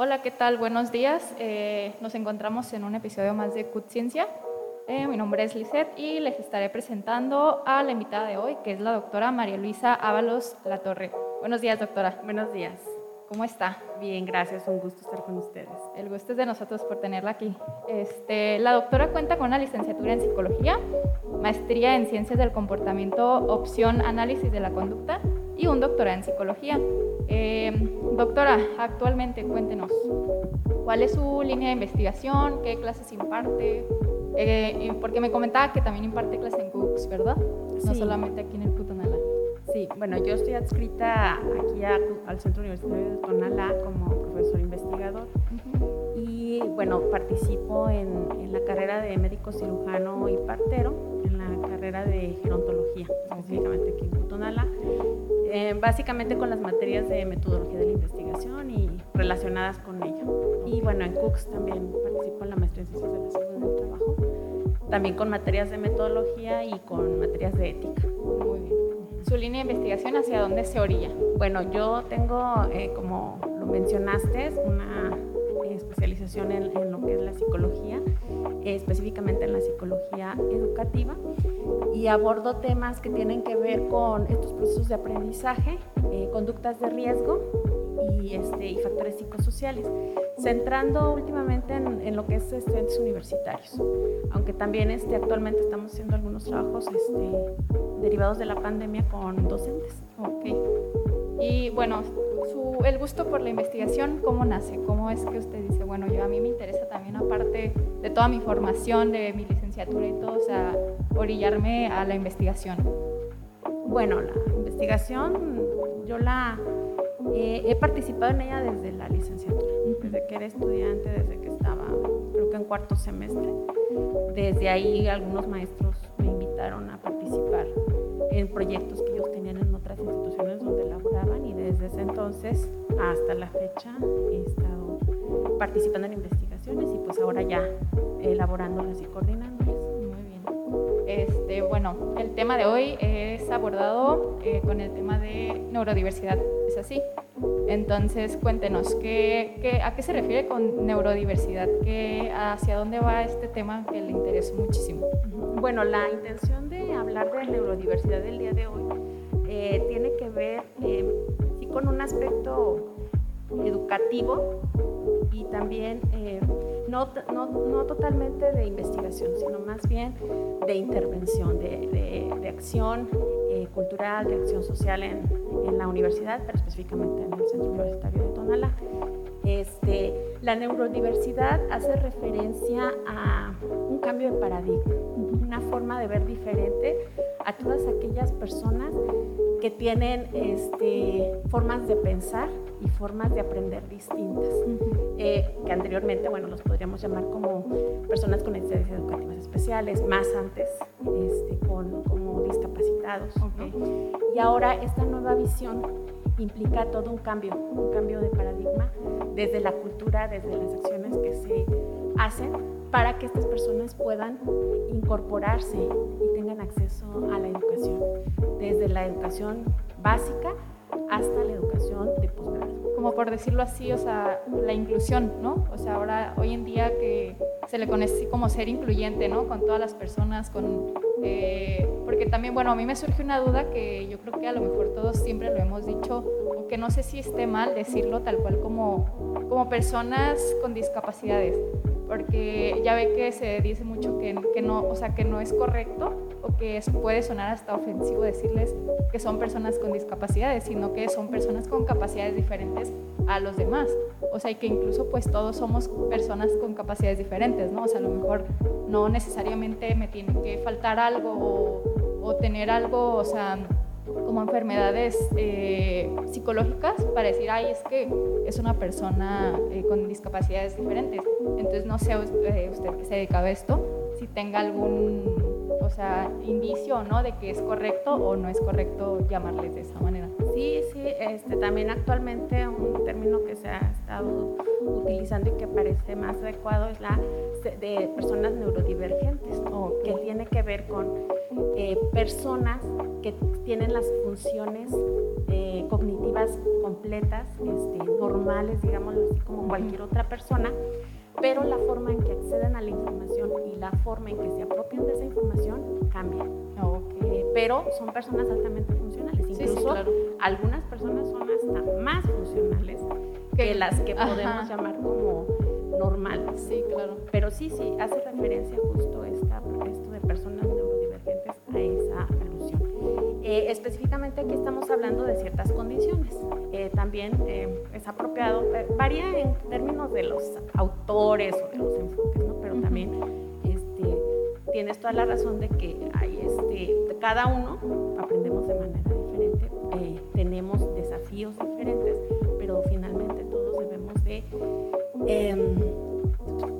Hola, ¿qué tal? Buenos días. Eh, nos encontramos en un episodio más de CUT Ciencia. Eh, mi nombre es Lisette y les estaré presentando a la invitada de hoy, que es la doctora María Luisa Ábalos Latorre. Buenos días, doctora. Buenos días. ¿Cómo está? Bien, gracias. Un gusto estar con ustedes. El gusto es de nosotros por tenerla aquí. Este, la doctora cuenta con una licenciatura en psicología, maestría en ciencias del comportamiento, opción análisis de la conducta y un doctorado en psicología. Eh, doctora, actualmente cuéntenos, ¿cuál es su línea de investigación? ¿Qué clases imparte? Eh, porque me comentaba que también imparte clases en Cooks, ¿verdad? No solamente aquí en el Cutonala. Sí, bueno, yo estoy adscrita aquí al Centro Universitario de Tonalá como profesor investigador y bueno, participo en, en, la carrera de médico cirujano y partero, en carrera de gerontología, específicamente aquí en Cutonala eh, básicamente con las materias de metodología de la investigación y relacionadas con ello. Y bueno, en Cooks también participo en la maestría en ciencias de la salud del trabajo, también con materias de metodología y con materias de ética. Muy bien. ¿Su línea de investigación hacia dónde se orilla? Bueno, yo tengo, eh, como lo mencionaste, una especialización en, en, lo que es la psicología, eh, específicamente en la psicología educativa y abordo temas que tienen que ver con estos procesos de aprendizaje, eh, conductas de riesgo y, este, y factores psicosociales, centrando últimamente en, lo que es estudiantes universitarios, aunque también este, actualmente estamos haciendo algunos trabajos este, derivados de la pandemia con docentes. Okay. Y bueno, el gusto por la investigación, ¿cómo nace? ¿Cómo es que usted dice, bueno, yo a mí me interesa también, aparte de toda mi formación, de mi licenciatura y todo, o sea, orillarme a la investigación? Bueno, la investigación, yo la eh, he participado en ella desde la licenciatura, desde que era estudiante, desde que estaba, creo que en cuarto semestre. Desde ahí algunos maestros me invitaron a participar en proyectos desde ese entonces hasta la fecha he estado participando en investigaciones y pues ahora ya elaborándolas y coordinándolas. Muy bien. Este, bueno, el tema de hoy es abordado eh, con el tema de neurodiversidad, ¿es así? Entonces, cuéntenos, ¿qué, qué, a qué se refiere con neurodiversidad? ¿Qué, ¿Hacia dónde va este tema que le interesa muchísimo? Bueno, la intención de hablar de neurodiversidad del día de hoy eh, tiene que ver eh, con un aspecto educativo y también eh, no, no, no, totalmente de investigación, sino más bien de intervención, de, de, de acción cultural, de acción social en, en, la universidad, pero específicamente en el Centro Universitario de Tonalá. Este, la neurodiversidad hace referencia a un cambio de paradigma, una forma de ver diferente a todas aquellas personas que tienen este, formas de pensar y formas de aprender distintas, eh, que anteriormente, bueno, los podríamos llamar como personas con necesidades educativas especiales, más antes este, con, como discapacitados. Y ahora esta nueva visión implica todo un cambio, un cambio de paradigma desde la cultura, desde las acciones que se hacen para que estas personas puedan incorporarse y tengan acceso a la educación, desde la educación básica hasta la educación de posgrado. Como por decirlo así, o sea, la inclusión, ¿no? O sea, ahora, hoy en día que se le conoce como ser incluyente, ¿no? Con todas las personas, con... Eh, porque también, bueno, a mí me surge una duda que yo creo que a lo mejor todos siempre lo hemos dicho, aunque no sé si esté mal decirlo tal cual como, como personas con discapacidades porque ya ve que se dice mucho que, que, no, o sea, que no es correcto o que puede sonar hasta ofensivo decirles que son personas con discapacidades, sino que son personas con capacidades diferentes a los demás. O sea, y que incluso pues todos somos personas con capacidades diferentes, ¿no? O sea, a lo mejor no necesariamente me tiene que faltar algo o, o tener algo, o sea, como enfermedades eh, psicológicas para decir, ay, es que es una persona eh, con discapacidades diferentes. Entonces, no sé eh, usted que se dedica a esto, si tenga algún, o sea, indicio ¿no? de que es correcto o no es correcto llamarles de esa manera. Sí, sí, este, también actualmente un término que se ha estado utilizando y que parece más adecuado es la de personas neurodivergentes, que tiene que ver con eh, personas que tienen las funciones eh, cognitivas completas, este, normales, digámoslo así, como cualquier otra persona, pero la forma en que acceden a la información y la forma en que se apropian de esa información cambia. Eh, pero son personas altamente funcionales. Incluso algunas personas son hasta más funcionales que las que podemos llamar como normales. Sí, claro. Pero sí, sí, hace referencia justo esta, esto de personas neurodivergentes a esa alusión. Eh, específicamente aquí estamos hablando de ciertas condiciones. Eh, también eh, es apropiado, varía en términos de los autores o de los enfoques, ¿no? pero también este, tienes toda la razón de que hay este, cada uno aprendemos de manera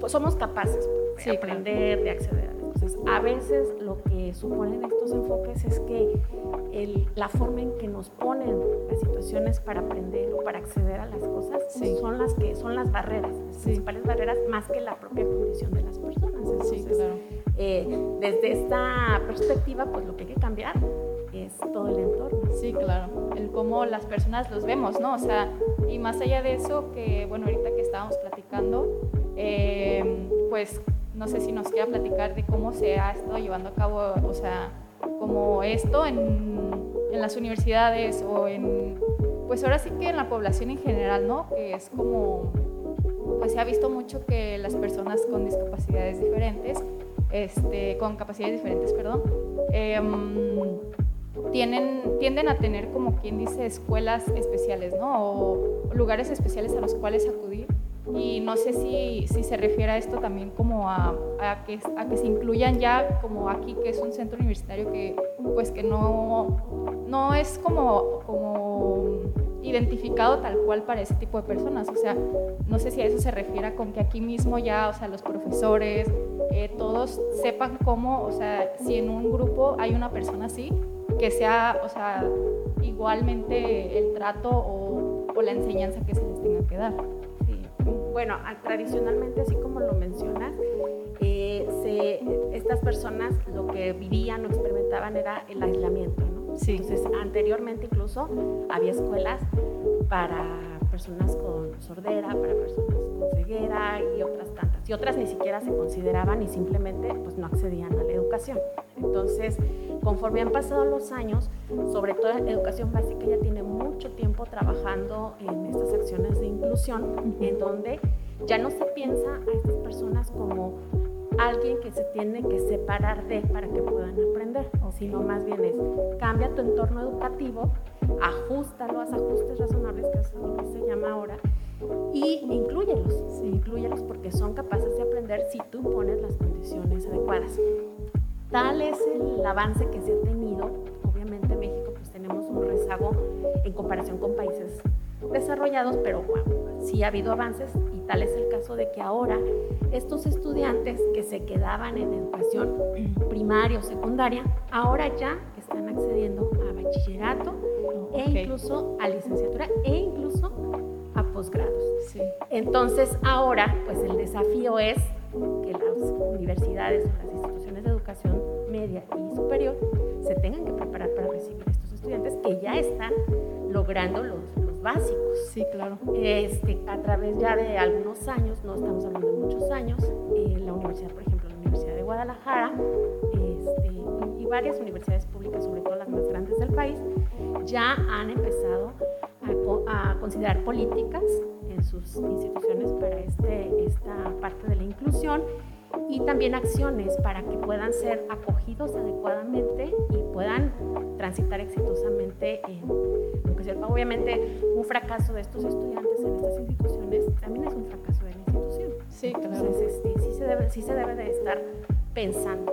somos capaces de aprender, de acceder a las cosas. A veces lo que suponen estos enfoques es que la forma en que nos ponen las situaciones para aprender o para acceder a las cosas son las que son las barreras, las principales barreras más que la propia condición de las personas. Eh, desde esta perspectiva, pues lo que hay que cambiar es todo el entorno. Sí, claro, el cómo las personas los vemos, ¿no? O sea, y más allá de eso, que bueno, ahorita que estábamos platicando, eh, pues no sé si nos queda platicar de cómo se ha estado llevando a cabo, o sea, como esto en, las universidades o en, pues ahora sí que en la población en general, ¿no? Que es como, pues se ha visto mucho que las personas con discapacidades diferentes, este, con capacidades diferentes, perdón, eh, tienen, tienden a tener, como quien dice, escuelas especiales, ¿no? O lugares especiales a los cuales acudir. Y no sé si, si se refiere a esto también como a, a, que, a que se incluyan ya como aquí, que es un centro universitario que pues que no, no es como, como identificado tal cual para ese tipo de personas. O sea, no sé si a eso se refiere con que aquí mismo ya, o sea, los profesores, eh, todos sepan cómo, o sea, si en un grupo hay una persona así, que sea, o sea, igualmente el trato o, o la enseñanza que se les tenga que dar. Bueno, tradicionalmente, así como lo mencionas, eh, se, estas personas lo que vivían o experimentaban era el aislamiento, ¿no? Sí. Entonces, anteriormente incluso había escuelas para personas con sordera, para personas con ceguera y otras tantas. Y otras ni siquiera se consideraban y simplemente pues no accedían a la educación. Entonces, conforme han pasado los años, sobre todo educación básica ya tiene mucho tiempo trabajando en estas acciones de inclusión, en donde ya no se piensa a estas personas como alguien que se tiene que separar de para que puedan aprender, sino más bien es cambia tu entorno educativo, ajustalo, haz ajustes razonables, que es lo que se llama ahora, y incluyelos, incluyelos porque son capaces de aprender si tú pones las condiciones adecuadas. Tal es el avance que se ha tenido. Obviamente en México pues tenemos un rezago en comparación con países desarrollados, pero bueno, sí ha habido avances y tal es el caso de que ahora estos estudiantes que se quedaban en educación primaria o secundaria, ahora ya están accediendo a bachillerato e incluso a licenciatura e incluso a posgrados. Sí. Entonces ahora pues el desafío es que las universidades o las instituciones de educación media y superior se tengan que preparar para recibir estos estudiantes que ya están logrando los, los básicos. Sí, claro. Este, a través ya de algunos años, no estamos hablando de muchos años, eh, la universidad, por ejemplo, la Universidad de Guadalajara este, y, varias universidades públicas, sobre todo las más grandes del país, ya han empezado a, considerar políticas en sus instituciones para este, esta parte de la inclusión y también acciones para que puedan ser acogidos adecuadamente y puedan transitar exitosamente en. Obviamente, un fracaso de estos estudiantes en estas instituciones también es un fracaso de la institución. Sí, claro. Entonces, este, sí, se debe, sí se debe de estar pensando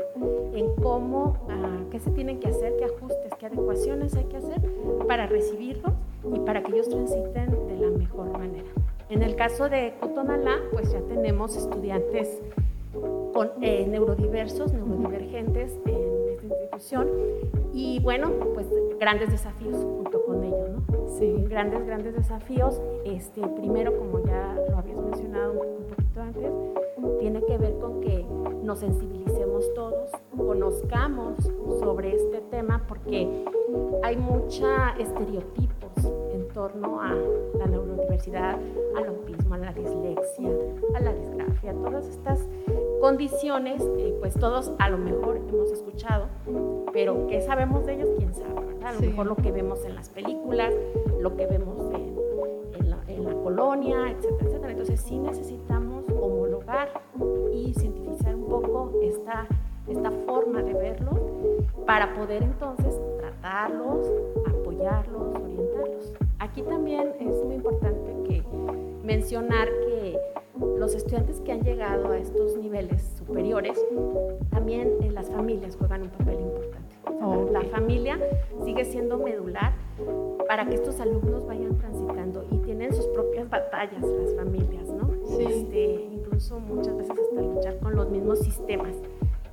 en cómo, ah, qué se tienen que hacer, qué ajustes, qué adecuaciones hay que hacer para recibirlos para que ellos transiten de la mejor manera. En el caso de Cotonalá, pues ya tenemos estudiantes con, eh, neurodiversos, neurodivergentes en esta institución y bueno, pues grandes desafíos junto con ello, ¿no? Sí, grandes, grandes desafíos. Este, primero, como ya lo habías mencionado un poquito antes, tiene que ver con que nos sensibilicemos todos, conozcamos sobre este tema porque hay mucha estereotipo torno a la neurodiversidad, al autismo, a la dislexia, a la disgrafia, todas estas condiciones, eh, pues todos a lo mejor hemos escuchado, pero ¿qué sabemos de ellos? ¿Quién sabe? ¿verdad? A lo mejor lo que vemos en las películas, lo que vemos en, la, colonia, etcétera, etcétera. Entonces sí necesitamos homologar y cientificar un poco esta, esta forma de verlo para poder entonces tratarlos, apoyarlos, orientarlos. Aquí también es muy importante que mencionar que los estudiantes que han llegado a estos niveles superiores, también en las familias juegan un papel importante. La familia sigue siendo medular para que estos alumnos vayan transitando y tienen sus propias batallas las familias, ¿no? Este, incluso muchas veces hasta luchar con los mismos sistemas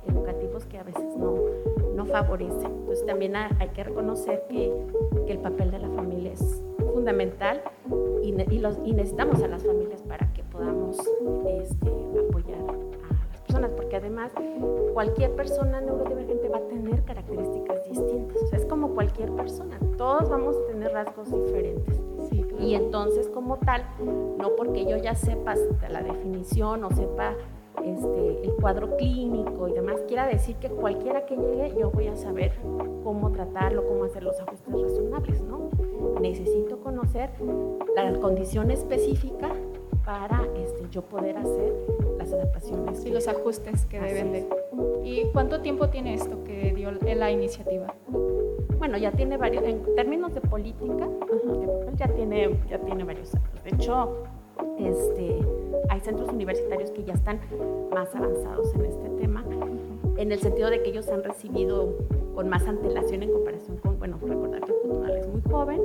educativos que a veces no, no favorecen. Entonces también hay que reconocer que, que el papel de la familia fundamental y, y, los, y necesitamos a las familias para que podamos este, apoyar a las personas, porque además cualquier persona neurodivergente va a tener características distintas, o sea, es como cualquier persona, todos vamos a tener rasgos diferentes. Y entonces como tal, no porque yo ya sepa la definición o sepa este, el cuadro clínico y demás, quiera decir que cualquiera que llegue yo voy a saber cómo tratarlo, cómo hacer los ajustes razonables, ¿no? Necesito conocer la condición específica para este, yo poder hacer las adaptaciones. Y los ajustes que deben de. ¿Y cuánto tiempo tiene esto que dio la iniciativa? Bueno, ya tiene varios, en términos de política, ya, tiene, ya tiene varios años. De hecho, este, centros universitarios que ya están más avanzados en este tema, en el sentido de que ellos han recibido con más antelación en comparación con, bueno, recordar que Putunal es muy joven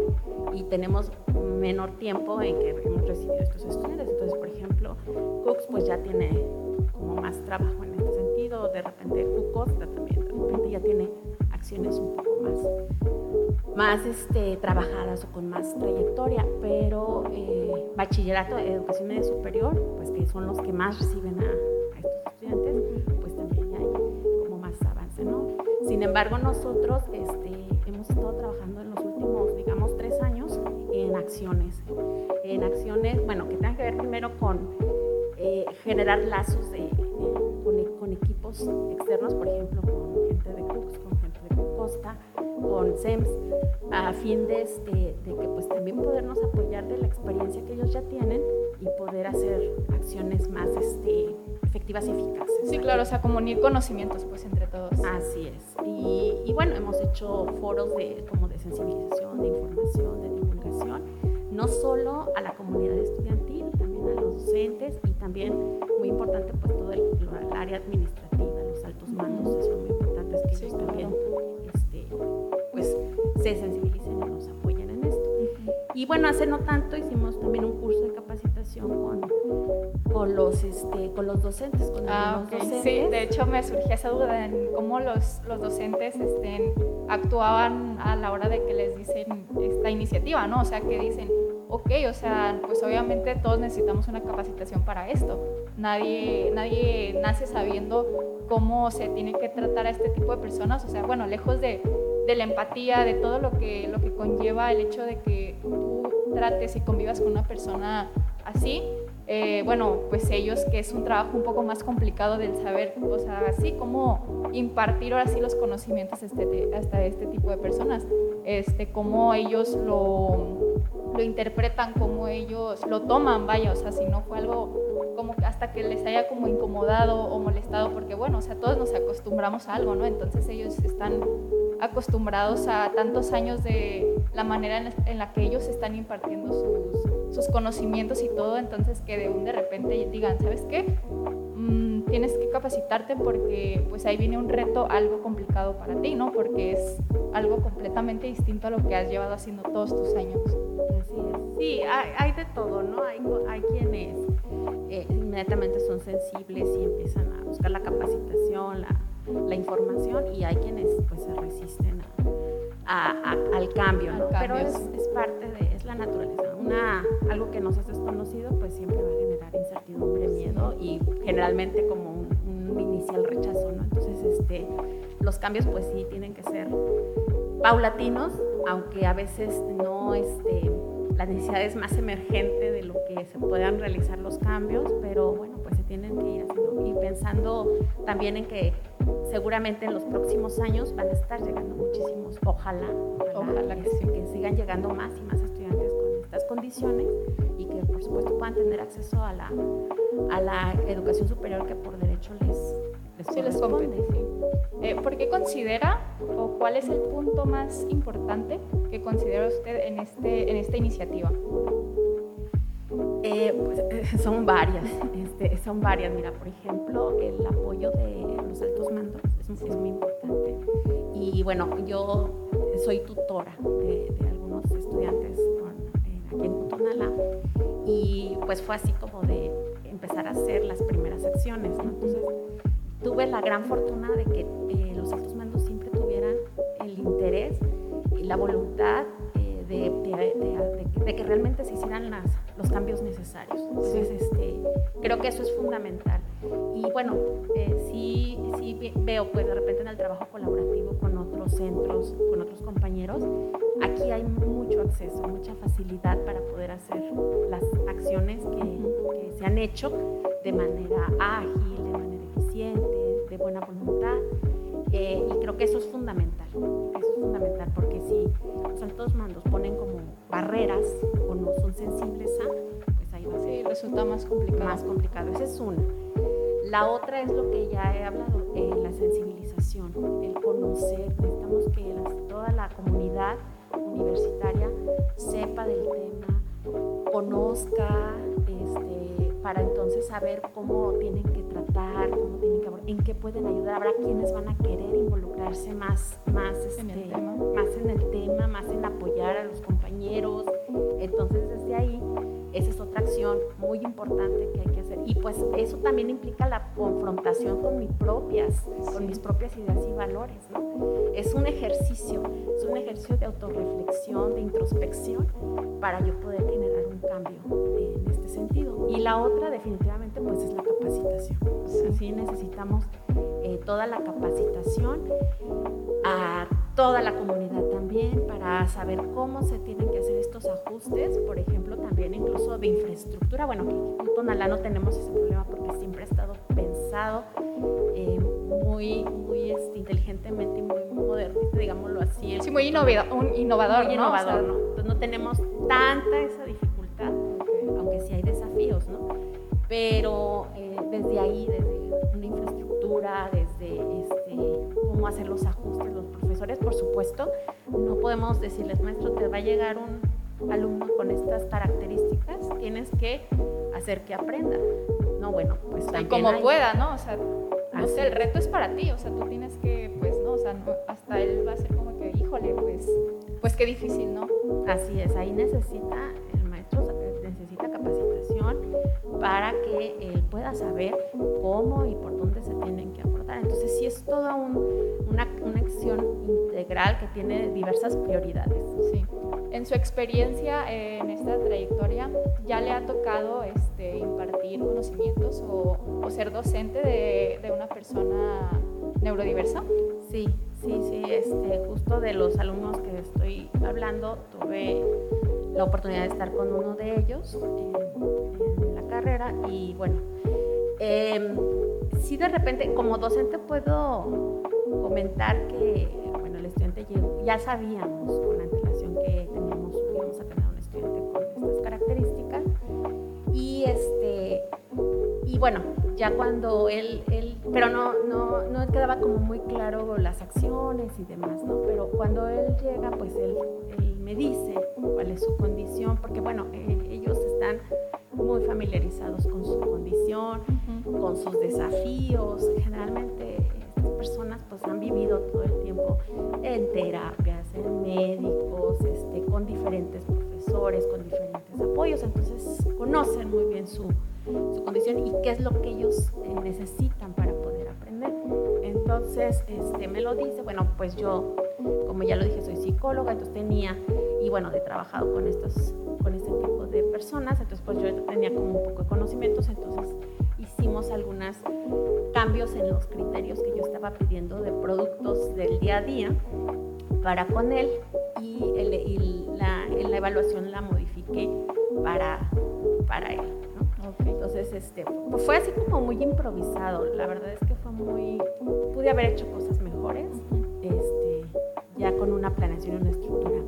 y tenemos menor tiempo en que hemos recibido estos estudiantes. Entonces, por ejemplo, Cooks pues ya tiene como más trabajo en este sentido, de repente Costa también, de repente ya tiene acciones un poco más, más este, trabajadas o con más trayectoria, pero eh, bachillerato, educación media superior, pues que son los que más reciben a, estos estudiantes, pues también hay como más avance, ¿no? Sin embargo, nosotros este, hemos estado trabajando en los últimos, digamos, tres años en acciones, en acciones, bueno, que tengan que ver primero con eh, generar lazos de, con, con, equipos externos, por ejemplo, con gente de Cooks, con gente de Costa, con SEMS, a fin de, este, de que pues también podernos apoyar de la experiencia que ellos ya tienen y poder hacer acciones más este, efectivas y eficaces. Sí, claro, o sea, como unir conocimientos pues entre todos. Así es. Y, y, bueno, hemos hecho foros de, como de sensibilización, de información, de divulgación, no solo a la comunidad estudiantil, también a los docentes y también, muy importante, pues todo el, el área administrativa, los altos mandos, son muy importantes que ellos también este, pues, se sensibilicen y nos apoyen en esto. Y bueno, hace no tanto hicimos también un curso de capacitación con con los, este, con los docentes. Con ah, los docentes. Sí, de hecho me surgía esa duda en cómo los, los docentes estén, actuaban a la hora de que les dicen esta iniciativa, ¿no? O sea, que dicen, ok, o sea, pues obviamente todos necesitamos una capacitación para esto. Nadie, nadie nace sabiendo cómo se tiene que tratar a este tipo de personas. O sea, bueno, lejos de, de la empatía, de todo lo que, lo que conlleva el hecho de que tú trates y convivas con una persona así, eh, bueno, pues ellos, que es un trabajo un poco más complicado del saber, o sea, así como impartir ahora sí los conocimientos este, hasta este tipo de personas, este, cómo ellos lo, lo interpretan, cómo ellos lo toman, vaya, o sea, si no fue algo como hasta que les haya como incomodado o molestado, porque bueno, o sea, todos nos acostumbramos a algo, ¿no? Entonces ellos están acostumbrados a tantos años de la manera en la que ellos están impartiendo sus sus conocimientos y todo, entonces que de un de repente digan, ¿sabes qué? Mm, tienes que capacitarte porque pues ahí viene un reto algo complicado para ti, ¿no? Porque es algo completamente distinto a lo que has llevado haciendo todos tus años. Sí, hay, hay de todo, ¿no? Hay, hay quienes eh, inmediatamente son sensibles y empiezan a buscar la capacitación, la, la información y hay quienes pues se resisten a, al cambio, ¿no? Pero es, es parte de, es la naturaleza algo que nos es desconocido, pues siempre va a generar incertidumbre, miedo y generalmente como un, un inicial rechazo, ¿no? Entonces, este, los cambios pues sí tienen que ser paulatinos, aunque a veces no, este, la necesidad es más emergente de lo que se puedan realizar los cambios, pero bueno, pues se tienen que ir haciendo. Y pensando también en que seguramente en los próximos años van a estar llegando muchísimos, ojalá, ojalá, que, que sigan llegando más y más estudiantes con estas condiciones y que por supuesto puedan tener acceso a la, a la educación superior que por derecho les, les sí, Les compete, eh, ¿Por qué considera o cuál es el punto más importante que considera usted en, este, en esta iniciativa? Eh, pues, eh, son varias, este, son varias. Mira, por ejemplo, el apoyo de los altos mandos es, muy importante. Y bueno, yo soy tutora de, algunos estudiantes aquí en Cutonala y pues fue así como de empezar a hacer las primeras acciones. Entonces, tuve la gran fortuna de que eh, los altos mandos siempre tuvieran el interés la voluntad eh, de, que realmente se hicieran las, los cambios necesarios. Entonces, este, creo que eso es fundamental. Y bueno, eh, sí, sí veo pues de repente en el trabajo colaborativo con otros centros, con otros compañeros, aquí hay mucho acceso, mucha facilidad para poder hacer las acciones que, que se han hecho de manera ágil, de manera de buena voluntad. Eh, y creo que eso es fundamental. Eso es fundamental porque si los altos mandos ponen como barreras o no son sensibles a, pues ahí va a ser. resulta más complicado. Más complicado. Esa es una. La otra es lo que ya he hablado, eh, la sensibilización, el conocer. Necesitamos que toda la comunidad universitaria sepa del tema, conozca, este, para entonces saber cómo tienen que tratar, cómo tienen que en qué pueden ayudar. Habrá quienes van a querer involucrarse más, más, en el este, tema. más en el tema, más en apoyar a los compañeros. Entonces desde ahí, esa es otra acción muy importante que hay que hacer. Y pues eso también implica la confrontación con mis propias, con mis propias ideas y valores. Es un ejercicio, es un ejercicio de autorreflexión, de introspección, para yo poder generar un cambio este sentido. Y la otra definitivamente pues es la capacitación. Sí, necesitamos eh, toda la capacitación a toda la comunidad también para saber cómo se tienen que hacer estos ajustes, por ejemplo, también incluso de infraestructura. Bueno, aquí en Tonalá no tenemos ese problema porque siempre ha estado pensado eh, muy, muy este, inteligentemente y muy moderno, digámoslo así. Sí, muy innovador, un innovador, muy innovador, ¿no? Entonces no tenemos tanta esa dificultad, sí Pero eh, desde ahí, desde una infraestructura, desde este, cómo hacer los ajustes, los profesores, por supuesto, no podemos decirles, maestro, te va a llegar un alumno con estas características, tienes que hacer que aprenda. No, bueno, pues y como pueda, ¿no? O sea, no sé, el reto es para ti, o sea, tú tienes que, pues, no, o sea, hasta él va a ser como que, híjole, pues, pues qué difícil, ¿no? Así es, ahí necesita, para que él pueda saber cómo y por dónde se tienen que aportar. Entonces, sí es toda una, una acción integral que tiene diversas prioridades. Sí. En su experiencia en esta trayectoria, ¿ya le ha tocado este, impartir conocimientos o, ser docente de, de, una persona neurodiversa? Sí, sí, sí. Este, justo de los alumnos que estoy hablando, tuve la oportunidad de estar con uno de ellos la carrera y bueno, eh, sí de repente como docente puedo comentar que bueno, el estudiante ya sabíamos con antelación que teníamos, íbamos a tener un estudiante con estas características y este y bueno, ya cuando él, él pero no, no, no quedaba como muy claro las acciones y demás, ¿no? Pero cuando él llega, pues él, él me dice cuál es su condición, porque bueno, eh, ellos están muy familiarizados con su condición, con sus desafíos. Generalmente estas personas pues han vivido todo el tiempo en terapias, en médicos, este, con diferentes profesores, con diferentes apoyos, entonces conocen muy bien su, su condición y qué es lo que ellos eh, necesitan para poder aprender. Entonces este, me lo dice, bueno, pues yo, como ya lo dije, soy psicóloga, entonces tenía, y bueno, he trabajado con, estos, con este tipo personas, entonces pues yo tenía como un poco de conocimientos, entonces hicimos algunos cambios en los criterios que yo estaba pidiendo de productos del día a día para con él y, la, la, evaluación la modifiqué para, para él. Entonces, este, pues fue así como muy improvisado. La verdad es que fue muy... Pude haber hecho cosas mejores, este, ya con una planeación y una estructura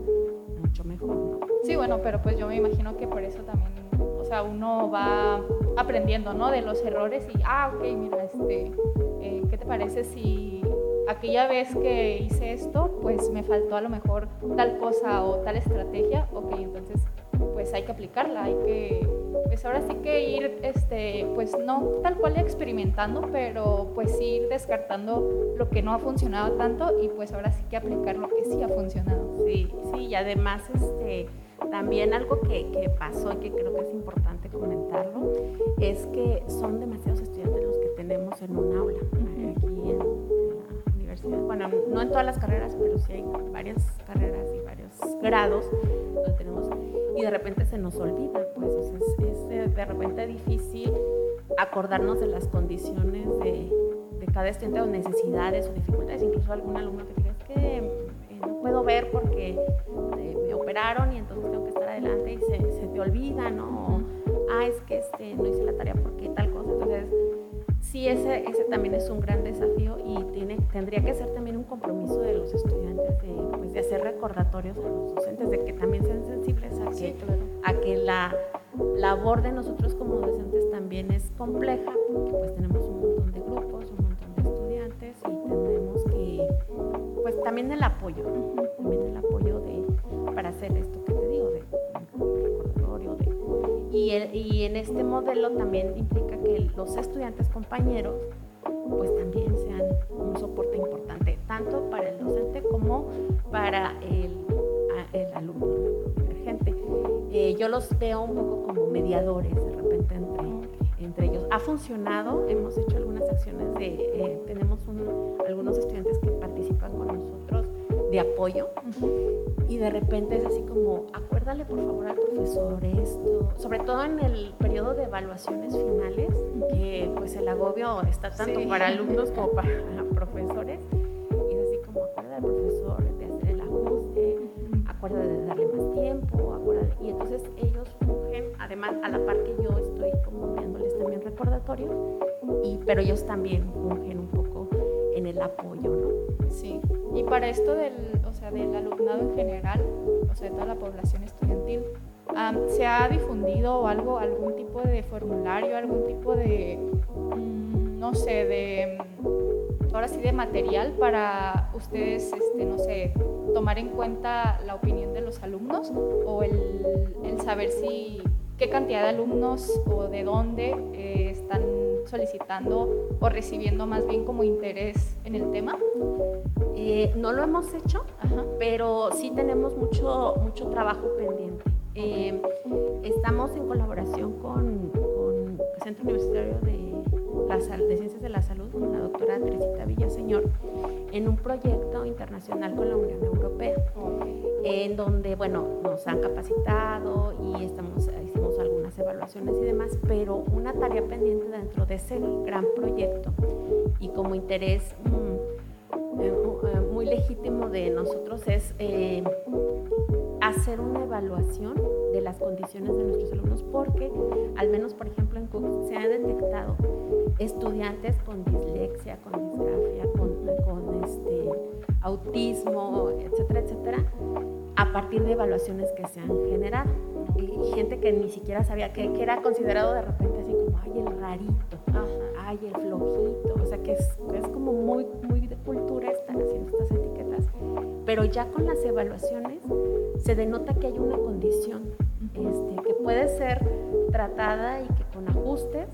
mucho mejor. Sí, bueno, pero pues yo me imagino que por eso también, o sea, uno va aprendiendo, ¿no? De los errores y, ah, ok, mira, este, eh, ¿qué te parece si aquella vez que hice esto, pues me faltó a lo mejor tal cosa o tal estrategia? Ok, entonces pues hay que aplicarla, hay que, pues ahora sí que ir, este, pues no tal cual experimentando, pero pues ir descartando lo que no ha funcionado tanto y pues ahora sí que aplicar lo que sí ha funcionado. Sí, sí, y además, este, también algo que, que pasó y que creo que es importante comentarlo, es que son demasiados estudiantes los que tenemos en un aula, aquí en, la universidad. Bueno, no en todas las carreras, pero sí hay varias carreras y varios grados donde tenemos y de repente se nos olvida, pues es, de repente difícil acordarnos de las condiciones de, de, cada estudiante o necesidades o dificultades, incluso algún alumno que diga, es que eh, no puedo ver porque operaron y entonces tengo que estar adelante y se, se te olvida, ¿no? Ah, es que este, no hice la tarea porque tal cosa, entonces sí, ese, ese también es un gran desafío y tiene, tendría que ser también un compromiso de los estudiantes de, pues, de hacer recordatorios a los docentes, de que también sean sensibles a que, a que la labor de nosotros como docentes también es compleja, porque pues tenemos un montón de grupos, un montón de estudiantes y tenemos que, pues también el apoyo, también el apoyo de, para hacer esto que te digo, de recordatorio, de, y, y en este modelo también implica que los estudiantes compañeros pues también sean un soporte importante, tanto para el docente como para el, el alumno emergente. Eh, yo los veo un poco como mediadores de repente entre, entre ellos. Ha funcionado, hemos hecho algunas acciones de, eh, tenemos algunos estudiantes que participan con nosotros de apoyo y de repente es así como, acuérdale por favor al profesor esto, sobre todo en el periodo de evaluaciones finales, que pues el agobio está tanto para alumnos como para profesores, y es así como, acuérdale al profesor de hacer el ajuste, acuérdale de darle más tiempo, acuérdale, y entonces ellos fungen, además a la par que yo estoy como enviándoles también recordatorio, y, pero ellos también fungen un poco en el apoyo, ¿no? Sí. Y para esto del, o sea, del alumnado en general, o sea, de toda la población estudiantil, ¿se ha difundido algo, algún tipo de formulario, algún tipo de, mm, no sé, de, mm, ahora sí, de material para ustedes, este, no sé, tomar en cuenta la opinión de los alumnos o el, el saber si, qué cantidad de alumnos o de dónde eh, están solicitando o recibiendo más bien como interés en el tema? Eh, no lo hemos hecho, pero sí tenemos mucho, mucho trabajo pendiente. Eh, estamos en colaboración con, el Centro Universitario de, de Ciencias de la Salud, con la doctora Teresita Villaseñor, en un proyecto internacional con la Unión Europea, en donde, bueno, nos han capacitado y estamos, hicimos algunas evaluaciones y demás, pero una tarea pendiente dentro de ese gran proyecto y como interés mm, eh, legítimo de nosotros es eh, hacer una evaluación de las condiciones de nuestros alumnos, porque al menos, por ejemplo, en Cook se han detectado estudiantes con dislexia, con disgrafia, con, este, autismo, etcétera, etcétera, a partir de evaluaciones que se han generado. Gente que ni siquiera sabía que, que era considerado de repente así ay, el rarito, ay, el flojito, o sea, que es, es como muy, muy de cultura estar haciendo estas etiquetas. Pero ya con las evaluaciones se denota que hay una condición este, que puede ser tratada y que con ajustes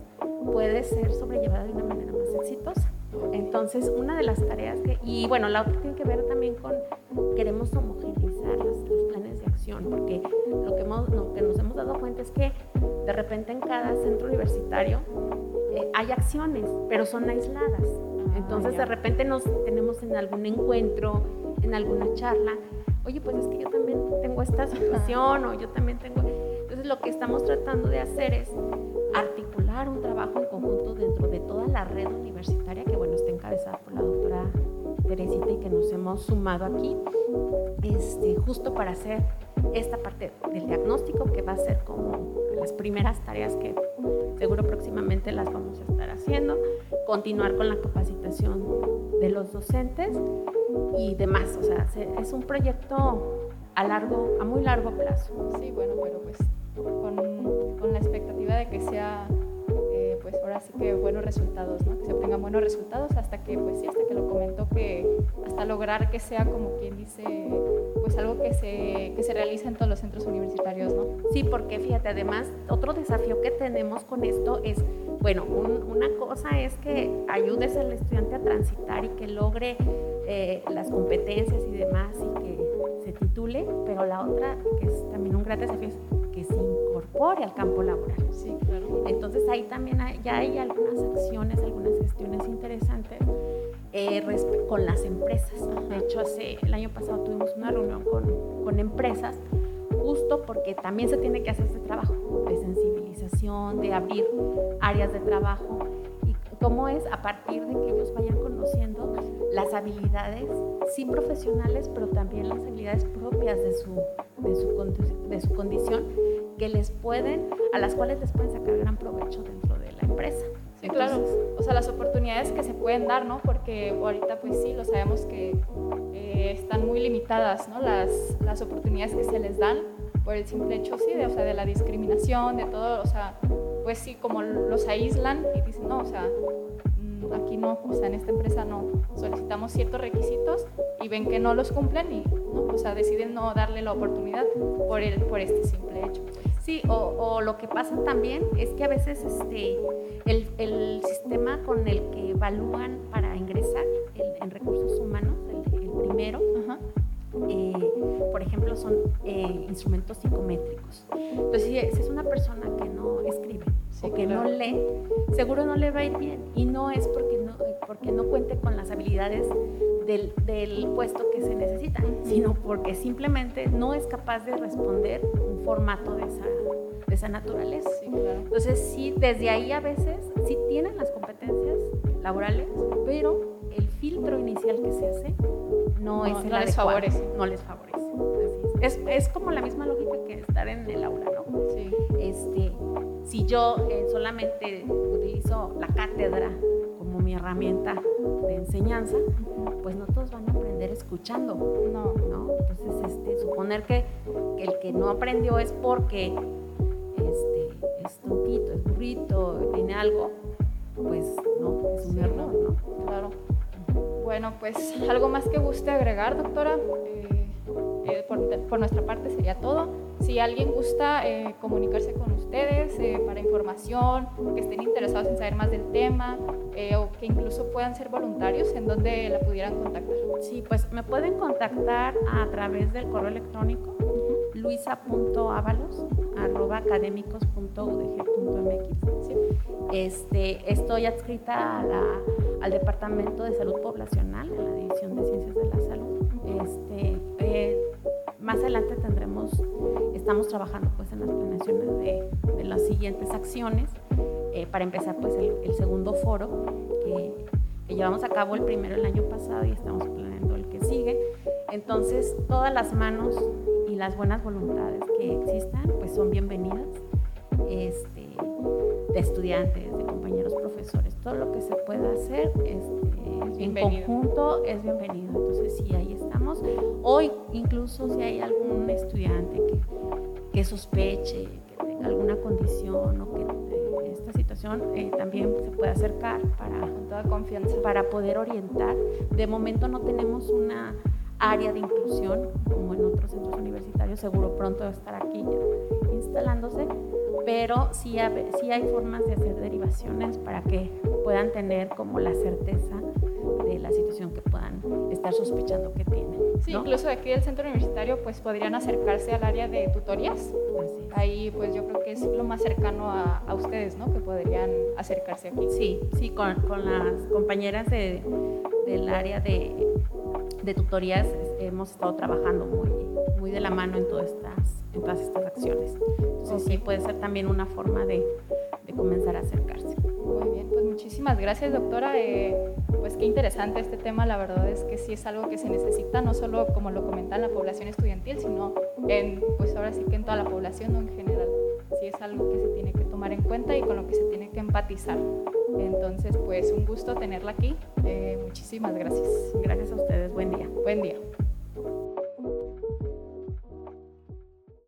puede ser sobrellevada de una manera más exitosa. Entonces, una de las tareas que, y bueno, la otra tiene que ver también con, queremos homogeneizar los, porque lo que, hemos, lo que nos hemos dado cuenta es que de repente en cada centro universitario eh, hay acciones, pero son aisladas. Ah, Entonces, de repente nos tenemos en algún encuentro, en alguna charla, oye, pues es que yo también tengo esta situación o yo también tengo... Entonces lo que estamos tratando de hacer es articular un trabajo en conjunto dentro de toda la red universitaria que, bueno, está encabezada por la doctora Teresita y que nos hemos sumado aquí, este, justo para hacer esta parte del diagnóstico que va a ser como las primeras tareas que seguro próximamente las vamos a estar haciendo, continuar con la capacitación de los docentes y demás. O sea, es un proyecto a largo, a muy largo plazo. Sí, bueno, pero pues con, con la expectativa de que sea ahora sí que buenos resultados, ¿no? que se obtengan buenos resultados hasta que, pues sí, hasta que lo comentó, que hasta lograr que sea como quien dice, pues algo que se, que se realice en todos los centros universitarios, ¿no? Sí, porque fíjate, además, otro desafío que tenemos con esto es, bueno, una cosa es que ayudes al estudiante a transitar y que logre eh, las competencias y demás y que se titule, pero la otra, que es también un gran desafío, es que se incorpore al campo laboral. Sí, claro. Entonces ahí también ya hay algunas acciones, algunas gestiones interesantes eh, con las empresas. De hecho, hace, el año pasado tuvimos una reunión con, con empresas justo porque también se tiene que hacer este trabajo de sensibilización, de abrir áreas de trabajo y cómo es a partir de que ellos vayan conociendo las habilidades, sí profesionales, pero también las habilidades propias de su, de su, de su condición que les pueden, a las cuales les pueden sacar gran provecho dentro de la empresa. Sí, claro. O sea, las oportunidades que se pueden dar, ¿no? Porque ahorita pues sí, lo sabemos que eh, están muy limitadas, ¿no? Las, las oportunidades que se les dan por el simple hecho, sí, de, o sea, de la discriminación, de todo, o sea, pues sí, como los aíslan y dicen, no, o sea, mm, aquí no, o sea, en esta empresa no, solicitamos ciertos requisitos y ven que no los cumplen y, ¿no? o sea, deciden no darle la oportunidad por, el, por este simple hecho. Sí, o, lo que pasa también es que a veces este, el, el sistema con el que evalúan para ingresar en recursos humanos, el, primero, eh, por ejemplo, son eh, instrumentos psicométricos. Entonces, si es una persona que no escribe o que no lee, seguro no le va a ir bien. Y no es porque no, porque no cuente con las habilidades del, del puesto que se necesita, sino porque simplemente no es capaz de responder un formato de esa, de esa naturaleza. Entonces, sí, desde ahí a veces sí tienen las competencias laborales, pero el filtro inicial que se hace no, es el no les favorece. No les favorece. es. Es, como la misma lógica que estar en el aula, ¿no? Sí. Este, si yo eh, solamente utilizo la cátedra como mi herramienta de enseñanza, pues no todos van a aprender escuchando. No. ¿no? Entonces, este, suponer que, el que no aprendió es porque este, es tontito, es burrito, tiene algo, pues no, es un error, ¿no? Claro. Bueno, pues algo más que guste agregar, doctora. Eh, eh, por, nuestra parte sería todo. Si alguien gusta eh, comunicarse con ustedes para información, que estén interesados en saber más del tema o que incluso puedan ser voluntarios, ¿en dónde la pudieran contactar? Sí, pues me pueden contactar a través del correo electrónico luisa.avalos.académicos.udg.mx. Sí. Este, estoy adscrita a la al Departamento de Salud Poblacional, en la División de Ciencias de la Salud. Este, eh, más adelante tendremos, estamos trabajando pues en las planeaciones de, de las siguientes acciones. Eh, para empezar pues el, segundo foro que, que, llevamos a cabo el primero el año pasado y estamos planeando el que sigue. Entonces todas las manos y las buenas voluntades que existan pues son bienvenidas. Este, de estudiantes, de compañeros profesores, todo lo que se pueda hacer este, en conjunto es bienvenido. Entonces, sí, ahí estamos. Hoy, incluso si hay algún estudiante que, que sospeche, que tenga alguna condición o que eh, esta situación eh, también se puede acercar para, con toda confianza, para poder orientar. De momento no tenemos una área de inclusión como en otros centros universitarios, seguro pronto va a estar aquí instalándose, pero sí, sí hay formas de hacer derivaciones para que puedan tener como la certeza de la situación que puedan estar sospechando que tienen. Sí, incluso aquí del centro universitario pues podrían acercarse al área de tutorías. Ahí pues yo creo que es lo más cercano a, a, ustedes, ¿no? Que podrían acercarse aquí. Sí, sí, con, con las compañeras de, del área de, de tutorías hemos estado trabajando muy, muy de la mano en todas estas, en todas estas acciones. Entonces sí puede ser también una forma de, comenzar a acercarse. Muy bien, pues muchísimas gracias doctora. Eh, pues qué interesante este tema, la verdad es que sí es algo que se necesita, no solo como lo comenta en la población estudiantil, sino en, pues ahora sí que en toda la población ¿no? en general. Sí es algo que se tiene que tomar en cuenta y con lo que se tiene que empatizar. Entonces, pues un gusto tenerla aquí. Eh, muchísimas gracias. Gracias a ustedes. Buen día. Buen día.